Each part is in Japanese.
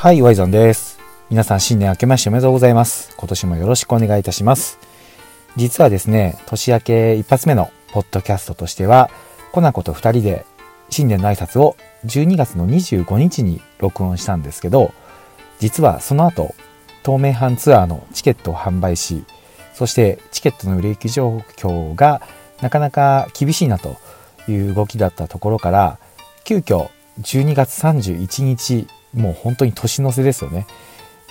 はい、ワイザンです。皆さん新年明けましておめでとうございます。今年もよろしくお願いいたします。実はですね、年明け一発目のポッドキャストとしては、コナコと二人で新年の挨拶を12月の25日に録音したんですけど、実はその後、東名阪ツアーのチケットを販売し、そしてチケットの売れ行き状況がなかなか厳しいなという動きだったところから、急遽12月31日、もう本当に年の瀬ですよね。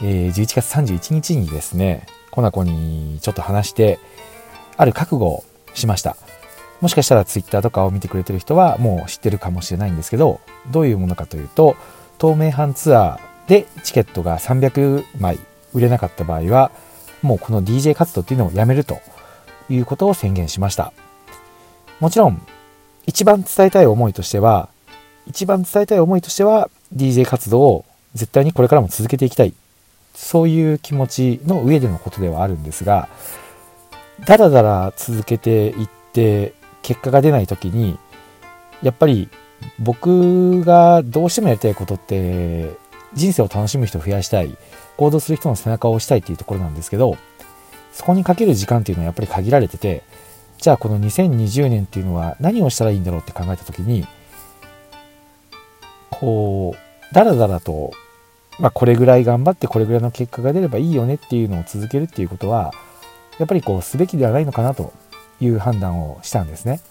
えー11月31日にですね、コナコにちょっと話して、ある覚悟をしました。もしかしたらツイッターとかを見てくれてる人はもう知ってるかもしれないんですけど、どういうものかというと、東名阪ツアーでチケットが300枚売れなかった場合は、もうこの DJ 活動っていうのをやめるということを宣言しました。もちろん、一番伝えたい思いとしては、一番伝えたい思いとしては、DJ 活動を絶対にこれからも続けていきたい。そういう気持ちの上でのことではあるんですが、だらだら続けていって結果が出ない時に、やっぱり僕がどうしてもやりたいことって、人生を楽しむ人を増やしたい、行動する人の背中を押したいっていうところなんですけど、そこにかける時間っていうのはやっぱり限られてて、じゃあこの2020年っていうのは何をしたらいいんだろうって考えた時に、こう、だらだらと、まあこれぐらい頑張ってこれぐらいの結果が出ればいいよねっていうのを続けるっていうことは、やっぱりこうすべきではないのかなという判断をしたんですね。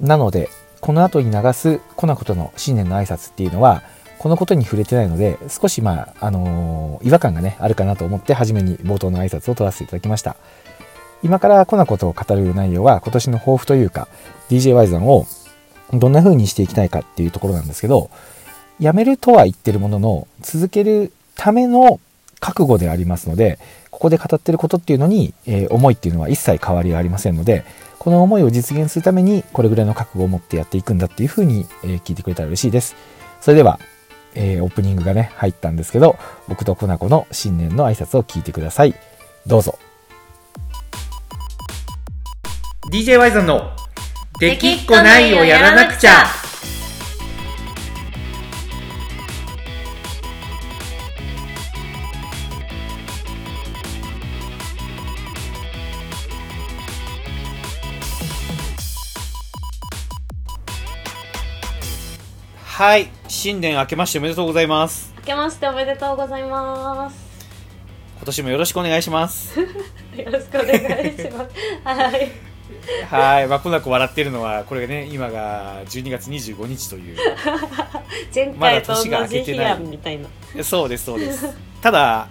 なので、この後に流すコナコとの新年の挨拶っていうのは、このことに触れてないので、少しまあ、あのー違和感がね、あるかなと思って、初めに冒頭の挨拶を取らせていただきました。今からコナコと語る内容は、今年の抱負というか、DJY さんをどんな風にしていきたいかっていうところなんですけど、やめるとは言ってるものの、続けるための覚悟でありますので、ここで語ってることっていうのに、えー思いっていうのは一切変わりはありませんので、この思いを実現するために、これぐらいの覚悟を持ってやっていくんだっていう風に、えー聞いてくれたら嬉しいです。それでは、えーオープニングがね、入ったんですけど、僕とコナコの新年の挨拶を聞いてください。どうぞ。DJY さんの、できっこないをやらなくちゃはい、新年明けましておめでとうございます。明けましておめでとうございます。今年もよろしくお願いします。よろしくお願いします。はい。はい、まあ、コナコ笑ってるのは、これね、今が12月25日という。前まだ回と年が明同じ日けてないやんみたいな。そうです、そうです。ただ、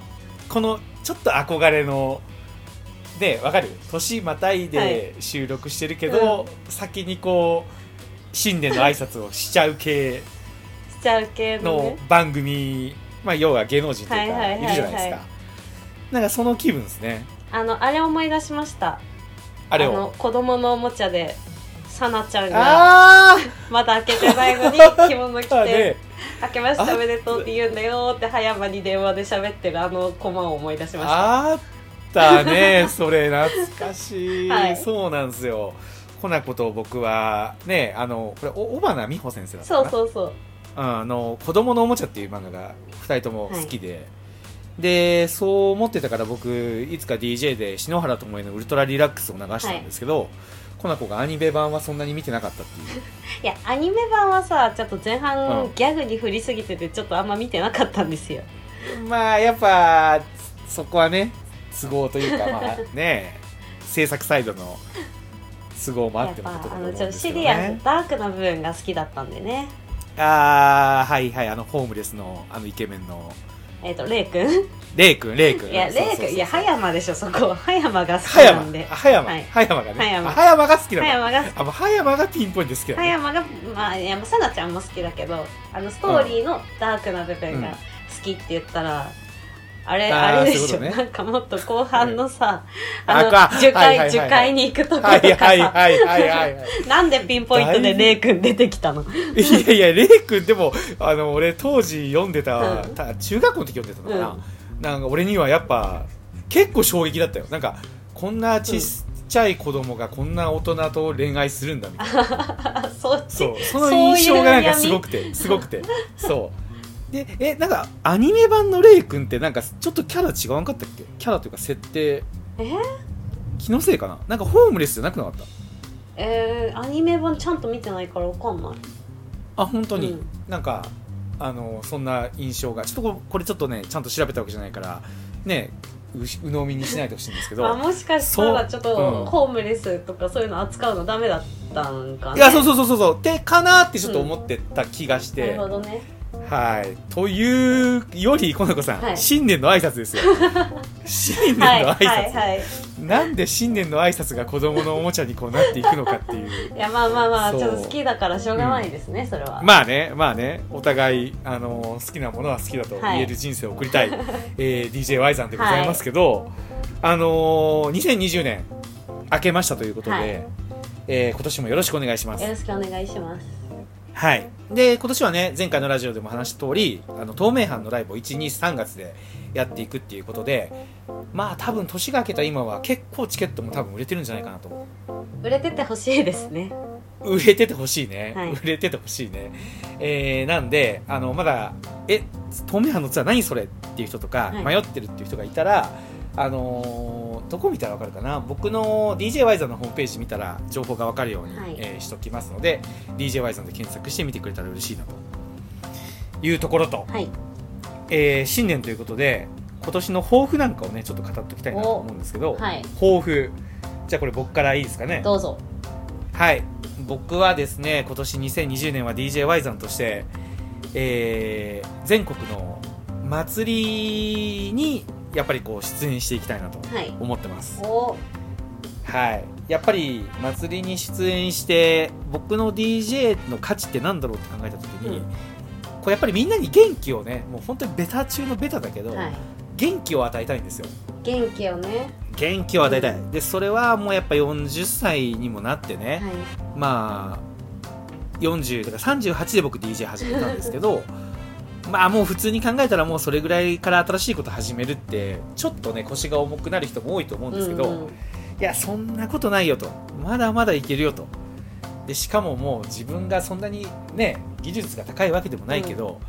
このちょっと憧れの、で、わかる？年またいはいで収録してるけど、先にこう、新年の挨拶をしちゃう系しちゃう系の。番組、まあ、要は芸能人というか、はいはいはいはいいるじゃないですか。なんかその気分ですね。あの、あれ思い出しました。あれを。の、子供のおもちゃで、さなちゃんが、あまだ開けてないのに着物着あてね、開けましたおめでとうって言うんだよって葉山に電話で喋ってるあのコマを思い出しました。あったね。それ懐かしい、はい。そうなんですよ。コナコと僕はねあのこれお尾花美穂先生だったそうそうそう。うんあの子供のおもちゃっていう漫画が2人とも好きで、でそう思ってたから僕いつか DJ で篠原智恵の「ウルトラリラックス」を流したんですけど、コナコがアニメ版はそんなに見てなかったっていう。いやアニメ版はさちょっと前う半ん。ギャグに振りすぎててちょっとあんま見てなかったんですよ。まあやっぱそこはね都合というかまあ ね制作サイドの都合もあやってっのことだとぱあの思うんですちょっとシリアスダークな部分が好きだったんでね。ああはいはいあのホームレスのあのイケメンのえっ、とレイ君。レイ君レイ君。いやレイそうそうそう。君。いや葉山でしょそこ。葉山が好きなんで。あ葉山、はい。葉山がね。葉山。あ葉山が好きな葉の山が好き。葉山がピンポイントで好きなの葉山がまあいやさなちゃんも好きだけどあのストーリーのダークな部分が好きって言ったら、あれあーあれでしょ、ね。なんかもっと後半のさ、ああのか。樹海、に行くとことかさ、なんでピンポイントでレイ君出てきたの？いやいやレイ君でもあの俺当時読んでた,、うん。た中学校の時読んでたのかな、なんか俺にはやっぱ結構衝撃だったよ。なんかこんなちっちゃい子供がこんな大人と恋愛するんだみたいな。そうその印象がなんかすごくてすごくて。そうでえなんかアニメ版のレイ君ってなんかちょっとキャラ違わんかったっけ？キャラというか設定。え？気のせいかな？なんかホームレスじゃなくなかった？えー、アニメ版ちゃんと見てないからわかんない。あ本当に、うん。なんかあのそんな印象が。ちょっとここれちょっとねちゃんと調べたわけじゃないからねうし鵜呑みにしないでほしいんですけど。あもしかしたらちょっとホームレスとかそういうの扱うのダメだったんかね。いやそうそうそうそうそう。でかなってちょっと思ってた気がしなるて、ほどねはい。というよりこの子さん、はい。新年の挨拶ですよ。新年のはい挨拶、はいはいなんで新年の挨拶が子供のおもちゃにこうなっていくのかっていう。いやまあまあまあちょっと好きだからしょうがないですね、それは。まあねまあね。お互いあの好きなものは好きだと言える人生を送りたい、えー DJY さんでございますけど、あのー2020年明けましたということで、はい。えー今年もよろしくお願いします。よろしくお願いしますはい。で、今年はね、前回のラジオでも話した通り、あの、透明版のライブを1、2、3月でやっていくっていうことで、まあ多分年が明けた今は結構チケットも多分売れてるんじゃないかなと。売れててほしいですね売れててほしいね。はい売れててほしいね。えー、なんで、あの、まだ、え、透明版のツアー何それっていう人とか、はい迷ってるっていう人がいたら、あのーどこ見たらわかるかな？僕の DJ ワイザーのホームページ見たら情報がわかるように、はい。えーしときますので DJ ワイザーで検索してみてくれたら嬉しいなと。いうところと、はい。えー新年ということで今年の抱負なんかをねちょっと語っておきたいなと思うんですけど、はい。抱負。じゃあこれ僕からいいですかね？どうぞ。はい。僕はですね今年2020年は d j y さんとして、えー全国の祭りにやっぱりこう出演していきたいなとはい。思ってます。お。はい。やっぱり祭りに出演して僕の DJ の価値ってなんだろうって考えた時に、うん。こうやっぱりみんなに元気をねもう本当にベタ中のベタだけど、はい。元気を与えたいんですよ。元気をね。元気を与えたい、でそれはもうやっぱ40歳にもなってね、はい。まあ40だから38で僕 DJ 始めたんですけど まあもう普通に考えたらもうそれぐらいから新しいこと始めるってちょっとね腰が重くなる人も多いと思うんですけど、うんうんいやそんなことないよと。まだまだいけるよと。でしかももう自分がそんなにね技術が高いわけでもないけど、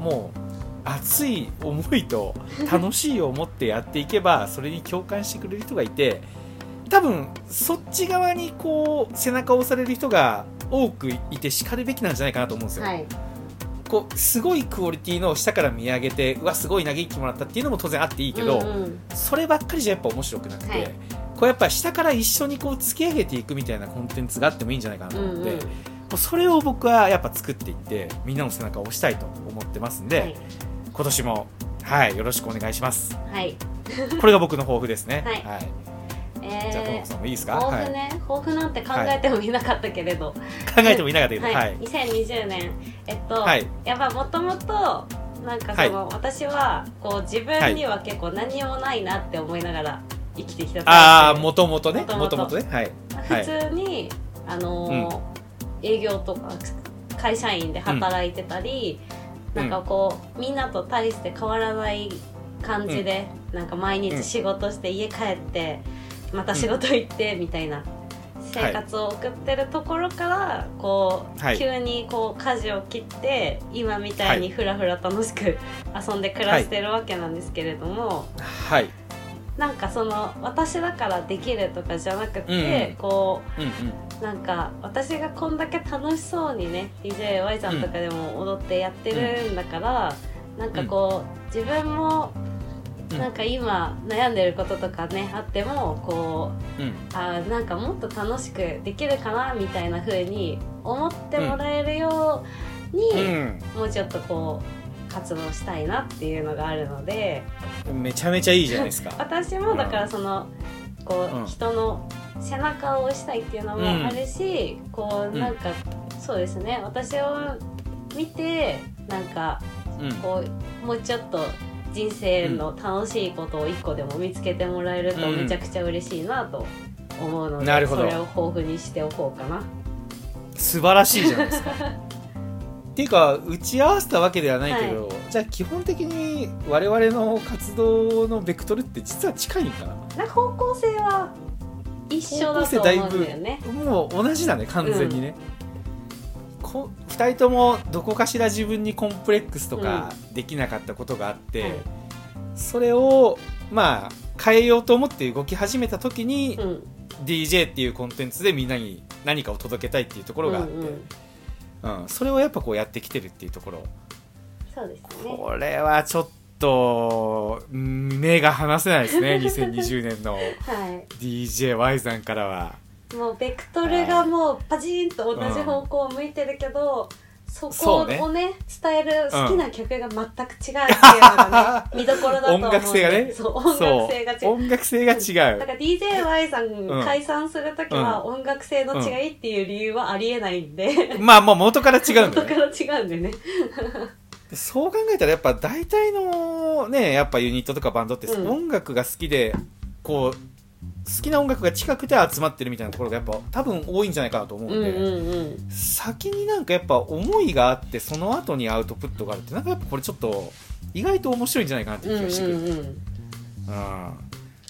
もう熱い思いと楽しいを持ってやっていけばそれに共感してくれる人がいて多分そっち側にこう背中を押される人が多くいてしかるべきなんじゃないかなと思うんですよ。はいこうすごいクオリティの下から見上げてうわすごい嘆きもらったっていうのも当然あっていいけど、うんうん。そればっかりじゃやっぱ面白くなくて、はい。こうやっぱ下から一緒にこう突き上げていくみたいなコンテンツがあってもいいんじゃないかなと思って、うんうん。もうそれを僕はやっぱ作っていってみんなの背中を押したいと思ってますんで、はい。今年もはいよろしくお願いします。はい。これが僕の抱負ですね。はいえじゃあともーこさんもいいですか、はい、抱負ね、抱負なんて考えてもいなかったけれど、考えてもいなかったけどはい。はい。2020年。えっと、はい。やっぱもともとなんかその、私はこう自分には結構何もないなって思いながら生きてきたああもともとね。もともとね。はい。はい。普通に、あのー営業とか会社員で働いてたり、うん。なんかこうみんなと大して変わらない感じで、なんか毎日仕事して家帰ってまた仕事行ってみたいな生活を送ってるところからこう、はい。急にこう舵を切って今みたいにふらふら楽しく遊んで暮らしてるわけなんですけれども、はい。なんかその私だからできるとかじゃなくて、うんこうんうん。うなんか私がこんだけ楽しそうにね DJY さんとかでも踊ってやってるんだから、なんかこう自分もうんなんか今悩んでることとかねあってもこううん。あーなんかもっと楽しくできるかなみたいな風に思ってもらえるように、うん。もうちょっとこう活動したいなっていうのがあるので。めちゃめちゃいいじゃないですか。私もだからその、こう、うん。人の背中を押したいっていうのもあるし、こうなんか、そうですね。私を見てなんかうん。こうもうちょっと人生の楽しいことを一個でも見つけてもらえるとうん。めちゃくちゃ嬉しいなと思うので、なるほど。それを豊富にしておこうかな。素晴らしいじゃないですか。っていうか打ち合わせたわけではないけど、じゃあ基本的に我々の活動のベクトルって実は近いんかな？なんか方向性は一緒だと思うんだよね。もう同じだね完全にね、こ2人ともどこかしら自分にコンプレックスとかできなかったことがあって、はい。それをまあ変えようと思って動き始めた時に、うん。DJ っていうコンテンツでみんなに何かを届けたいっていうところがあって、うんうん。うん。それをやっぱこうやってきてるっていうところ。そうですね。これはちょっとうん目が離せないですね2020年の は DJY さんからは。いもうベクトルがもうパチンと同じ方向を向いてるけど、そこそうねをね伝える好きな曲が全く違うっていうのがね、見どころだと思うんで音楽性がね。そう音楽性が違そう。う音楽性が違う。だから DJY さうんん解散するときは音楽性の違いっていう理由はありえないんで、まあもう元から違うんだね。から違うんでね。そう考えたらやっぱ大体のねやっぱユニットとかバンドってうん。音楽が好きでこう好きな音楽が近くて集まってるみたいなところがやっぱ多分多いんじゃないかなと思うんで、うんうんうん先になんかやっぱ思いがあってその後にアウトプットがあるってなんかやっぱこれちょっと意外と面白いんじゃないかなって気がしてくる、うんうん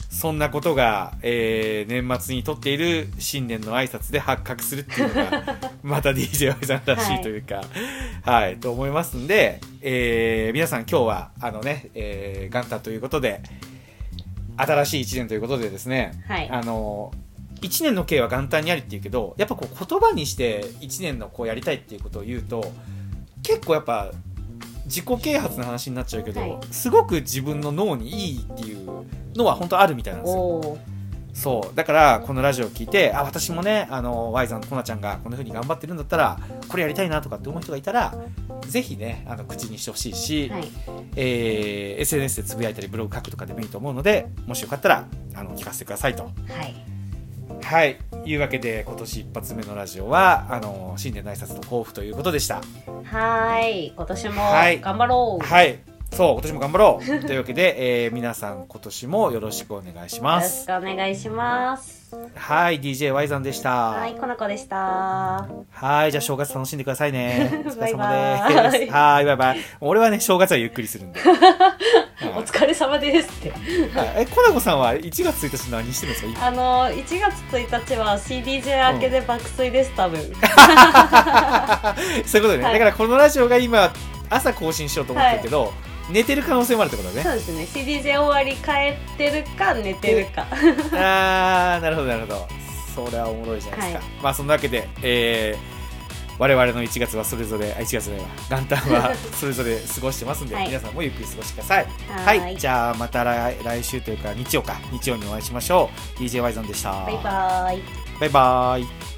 そんなことが、えー年末にとっている新年の挨拶で発覚するっていうのがまた DJY さんらしいというか、はい、と思いますんで、えー皆さん今日はあのね、えー元旦ということで新しい1年ということでですね、はい。あの1年の計は元旦にありっていうけどやっぱこう言葉にして1年のこうやりたいっていうことを言うと結構やっぱ自己啓発の話になっちゃうけど、はい。すごく自分の脳にいいっていうのは本当あるみたいなんですよ。そう。だからこのラジオを聞いてあ私もねあの Y さんとコナちゃんがこんな風に頑張ってるんだったらこれやりたいなとかって思う人がいたらぜひねあの口にしてほしいし、はい。えー SNS でつぶやいたりブログ書くとかでもいいと思うのでもしよかったらあの聞かせてくださいと。はい。はい。いうわけで今年一発目のラジオはあの新年の挨拶と抱負ということでした。はーい。今年もはい。頑張ろう。はいそう今年も頑張ろうというわけで、えー皆さん今年もよろしくお願いしまよろしす。くお願いしますはい DJY さんでした。はいこの子でしたはい、じゃあ正月楽しんでくださいね。お疲れ様です。はい、バイバイ。俺はね、正月はゆっくりするんで。はいお疲れ様ですってはいえ、コナコさんは1月1日何してるんですか？あの1月1日は CDJ 明けで爆睡です多分そういうことね。はいだからこのラジオが今、朝更新しようと思ってるけど、寝てる可能性もあるってことだね。そうですね。CDJ 終わり帰ってるか寝てるか。あー、なるほど、なるほど。それはおもろいじゃないですか。はい。まあ、そんなわけで、えー、我々の1月はそれぞれ、あ、1月じゃないわ。元旦は それぞれ過ごしてますんで、はい。皆さんもゆっくり過ごしてください。ははい、じゃあまた来来週というか日曜か。日曜にお会いしましょう。DJY ゾンでした。バイバイ。バイバイ